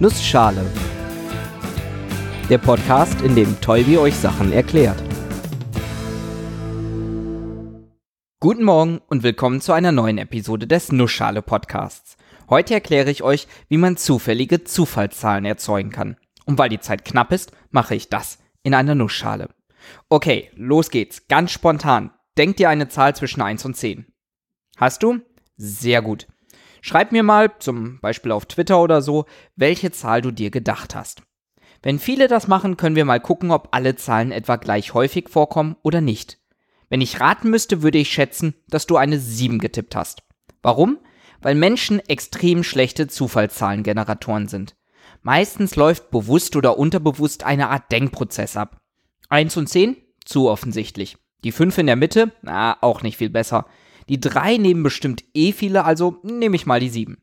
Nussschale. Der Podcast, in dem Tolbi euch Sachen erklärt. Guten Morgen und willkommen zu einer neuen Episode des Nussschale Podcasts. Heute erkläre ich euch, wie man zufällige Zufallszahlen erzeugen kann. Und weil die Zeit knapp ist, mache ich das in einer Nussschale. Okay, los geht's. Ganz spontan. Denk dir eine Zahl zwischen 1 und 10. Hast du? Sehr gut. Schreib mir mal, zum Beispiel auf Twitter oder so, welche Zahl du dir gedacht hast. Wenn viele das machen, können wir mal gucken, ob alle Zahlen etwa gleich häufig vorkommen oder nicht. Wenn ich raten müsste, würde ich schätzen, dass du eine 7 getippt hast. Warum? Weil Menschen extrem schlechte Zufallszahlengeneratoren sind. Meistens läuft bewusst oder unterbewusst eine Art Denkprozess ab. 1 und 10? Zu offensichtlich. Die 5 in der Mitte? Na, auch nicht viel besser. Die 3 nehmen bestimmt eh viele, also nehme ich mal die 7.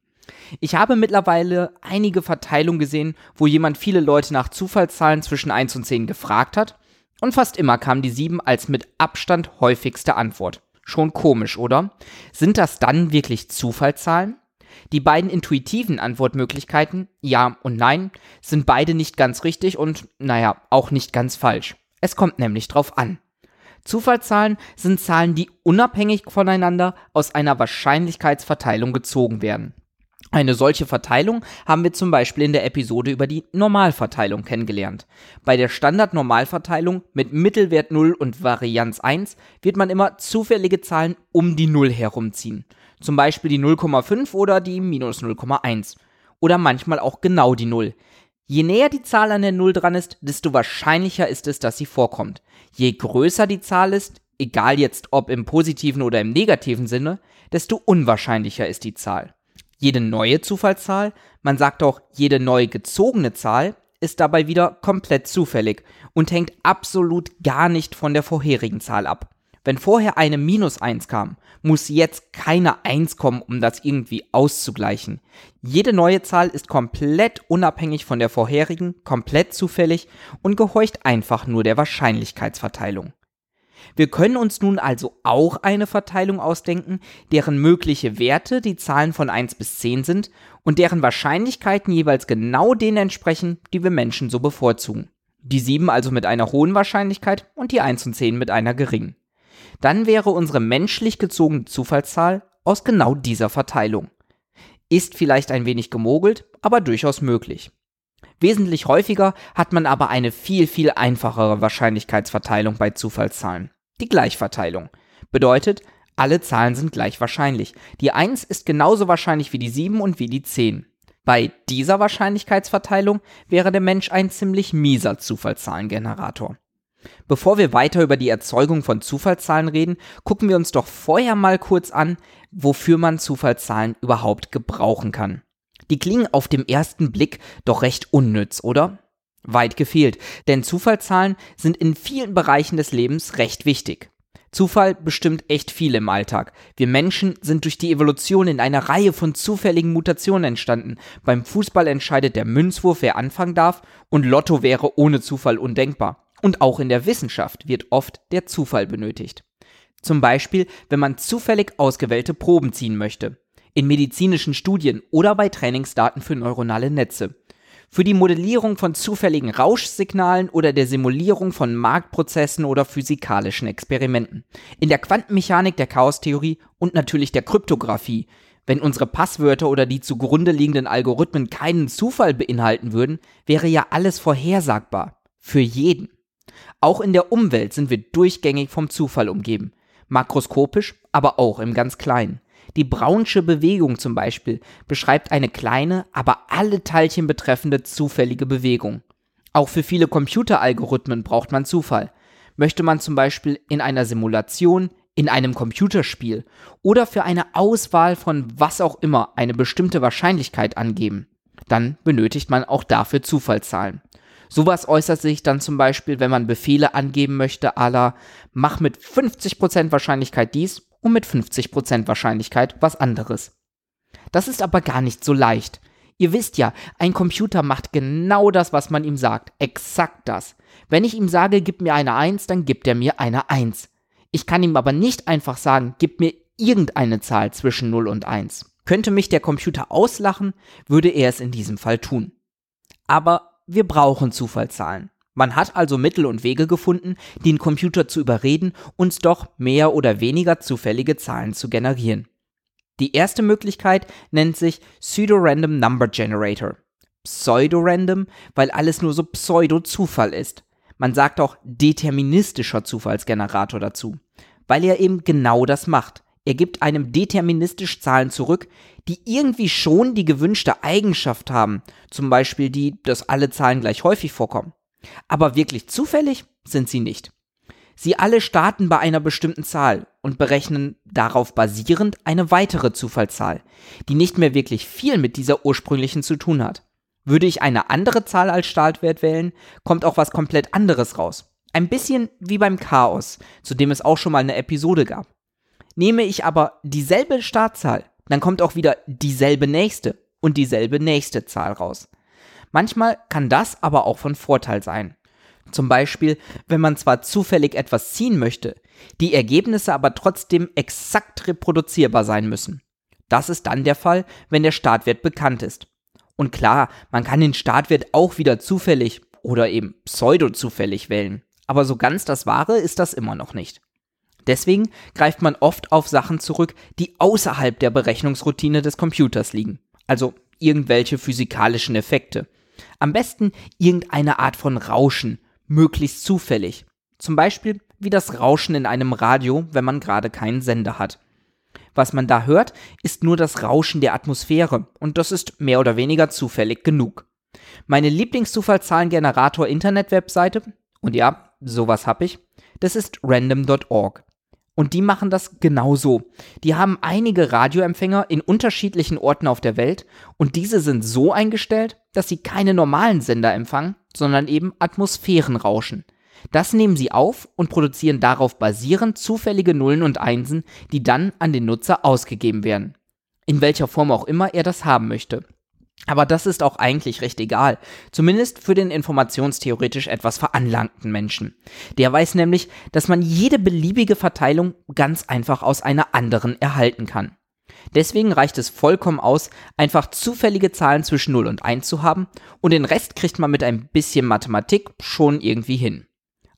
Ich habe mittlerweile einige Verteilungen gesehen, wo jemand viele Leute nach Zufallszahlen zwischen 1 und 10 gefragt hat und fast immer kam die 7 als mit Abstand häufigste Antwort. Schon komisch, oder? Sind das dann wirklich Zufallszahlen? Die beiden intuitiven Antwortmöglichkeiten, ja und nein, sind beide nicht ganz richtig und, naja, auch nicht ganz falsch. Es kommt nämlich drauf an. Zufallszahlen sind Zahlen, die unabhängig voneinander aus einer Wahrscheinlichkeitsverteilung gezogen werden. Eine solche Verteilung haben wir zum Beispiel in der Episode über die Normalverteilung kennengelernt. Bei der Standardnormalverteilung mit Mittelwert 0 und Varianz 1 wird man immer zufällige Zahlen um die 0 herumziehen. Zum Beispiel die 0,5 oder die minus 0,1. Oder manchmal auch genau die 0. Je näher die Zahl an der 0 dran ist, desto wahrscheinlicher ist es, dass sie vorkommt. Je größer die Zahl ist, egal jetzt ob im positiven oder im negativen Sinne, desto unwahrscheinlicher ist die Zahl. Jede neue Zufallszahl, man sagt auch jede neu gezogene Zahl, ist dabei wieder komplett zufällig und hängt absolut gar nicht von der vorherigen Zahl ab. Wenn vorher eine minus 1 kam, muss jetzt keine 1 kommen, um das irgendwie auszugleichen. Jede neue Zahl ist komplett unabhängig von der vorherigen, komplett zufällig und gehorcht einfach nur der Wahrscheinlichkeitsverteilung. Wir können uns nun also auch eine Verteilung ausdenken, deren mögliche Werte die Zahlen von 1 bis 10 sind und deren Wahrscheinlichkeiten jeweils genau denen entsprechen, die wir Menschen so bevorzugen. Die 7 also mit einer hohen Wahrscheinlichkeit und die 1 und 10 mit einer geringen dann wäre unsere menschlich gezogene Zufallszahl aus genau dieser Verteilung. Ist vielleicht ein wenig gemogelt, aber durchaus möglich. Wesentlich häufiger hat man aber eine viel, viel einfachere Wahrscheinlichkeitsverteilung bei Zufallszahlen. Die Gleichverteilung. Bedeutet, alle Zahlen sind gleich wahrscheinlich. Die 1 ist genauso wahrscheinlich wie die 7 und wie die 10. Bei dieser Wahrscheinlichkeitsverteilung wäre der Mensch ein ziemlich mieser Zufallszahlengenerator. Bevor wir weiter über die Erzeugung von Zufallszahlen reden, gucken wir uns doch vorher mal kurz an, wofür man Zufallszahlen überhaupt gebrauchen kann. Die klingen auf dem ersten Blick doch recht unnütz, oder? Weit gefehlt, denn Zufallszahlen sind in vielen Bereichen des Lebens recht wichtig. Zufall bestimmt echt viel im Alltag. Wir Menschen sind durch die Evolution in einer Reihe von zufälligen Mutationen entstanden. Beim Fußball entscheidet der Münzwurf, wer anfangen darf, und Lotto wäre ohne Zufall undenkbar. Und auch in der Wissenschaft wird oft der Zufall benötigt. Zum Beispiel, wenn man zufällig ausgewählte Proben ziehen möchte. In medizinischen Studien oder bei Trainingsdaten für neuronale Netze. Für die Modellierung von zufälligen Rauschsignalen oder der Simulierung von Marktprozessen oder physikalischen Experimenten. In der Quantenmechanik der Chaostheorie und natürlich der Kryptographie. Wenn unsere Passwörter oder die zugrunde liegenden Algorithmen keinen Zufall beinhalten würden, wäre ja alles vorhersagbar. Für jeden. Auch in der Umwelt sind wir durchgängig vom Zufall umgeben. Makroskopisch, aber auch im ganz Kleinen. Die Brownsche Bewegung zum Beispiel beschreibt eine kleine, aber alle Teilchen betreffende zufällige Bewegung. Auch für viele Computeralgorithmen braucht man Zufall. Möchte man zum Beispiel in einer Simulation, in einem Computerspiel oder für eine Auswahl von was auch immer eine bestimmte Wahrscheinlichkeit angeben, dann benötigt man auch dafür Zufallszahlen. Sowas äußert sich dann zum Beispiel, wenn man Befehle angeben möchte, la mach mit 50% Wahrscheinlichkeit dies und mit 50% Wahrscheinlichkeit was anderes. Das ist aber gar nicht so leicht. Ihr wisst ja, ein Computer macht genau das, was man ihm sagt. Exakt das. Wenn ich ihm sage, gib mir eine 1, dann gibt er mir eine 1. Ich kann ihm aber nicht einfach sagen, gib mir irgendeine Zahl zwischen 0 und 1. Könnte mich der Computer auslachen, würde er es in diesem Fall tun. Aber wir brauchen Zufallszahlen. Man hat also Mittel und Wege gefunden, den Computer zu überreden, uns doch mehr oder weniger zufällige Zahlen zu generieren. Die erste Möglichkeit nennt sich Pseudo-Random Number Generator. Pseudo-Random, weil alles nur so Pseudo-Zufall ist. Man sagt auch deterministischer Zufallsgenerator dazu, weil er eben genau das macht. Er gibt einem deterministisch Zahlen zurück, die irgendwie schon die gewünschte Eigenschaft haben, zum Beispiel die, dass alle Zahlen gleich häufig vorkommen. Aber wirklich zufällig sind sie nicht. Sie alle starten bei einer bestimmten Zahl und berechnen darauf basierend eine weitere Zufallszahl, die nicht mehr wirklich viel mit dieser ursprünglichen zu tun hat. Würde ich eine andere Zahl als Startwert wählen, kommt auch was komplett anderes raus. Ein bisschen wie beim Chaos, zu dem es auch schon mal eine Episode gab. Nehme ich aber dieselbe Startzahl, dann kommt auch wieder dieselbe nächste und dieselbe nächste Zahl raus. Manchmal kann das aber auch von Vorteil sein. Zum Beispiel, wenn man zwar zufällig etwas ziehen möchte, die Ergebnisse aber trotzdem exakt reproduzierbar sein müssen. Das ist dann der Fall, wenn der Startwert bekannt ist. Und klar, man kann den Startwert auch wieder zufällig oder eben pseudo-zufällig wählen. Aber so ganz das Wahre ist das immer noch nicht. Deswegen greift man oft auf Sachen zurück, die außerhalb der Berechnungsroutine des Computers liegen. Also irgendwelche physikalischen Effekte. Am besten irgendeine Art von Rauschen, möglichst zufällig. Zum Beispiel wie das Rauschen in einem Radio, wenn man gerade keinen Sender hat. Was man da hört, ist nur das Rauschen der Atmosphäre und das ist mehr oder weniger zufällig genug. Meine Lieblingszufallszahlengenerator Internet-Webseite, und ja, sowas hab ich, das ist random.org. Und die machen das genauso. Die haben einige Radioempfänger in unterschiedlichen Orten auf der Welt und diese sind so eingestellt, dass sie keine normalen Sender empfangen, sondern eben Atmosphärenrauschen. Das nehmen sie auf und produzieren darauf basierend zufällige Nullen und Einsen, die dann an den Nutzer ausgegeben werden. In welcher Form auch immer er das haben möchte. Aber das ist auch eigentlich recht egal, zumindest für den informationstheoretisch etwas veranlangten Menschen. Der weiß nämlich, dass man jede beliebige Verteilung ganz einfach aus einer anderen erhalten kann. Deswegen reicht es vollkommen aus, einfach zufällige Zahlen zwischen 0 und 1 zu haben und den Rest kriegt man mit ein bisschen Mathematik schon irgendwie hin.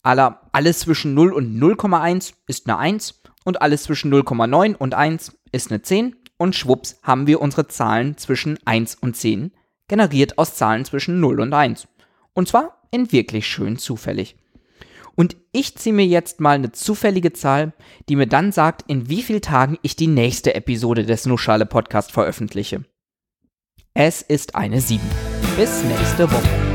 Aller, alles zwischen 0 und 0,1 ist eine 1 und alles zwischen 0,9 und 1 ist eine 10 und schwupps haben wir unsere Zahlen zwischen 1 und 10, generiert aus Zahlen zwischen 0 und 1. Und zwar in wirklich schön zufällig. Und ich ziehe mir jetzt mal eine zufällige Zahl, die mir dann sagt, in wie vielen Tagen ich die nächste Episode des Nuschale Podcast veröffentliche. Es ist eine 7. Bis nächste Woche.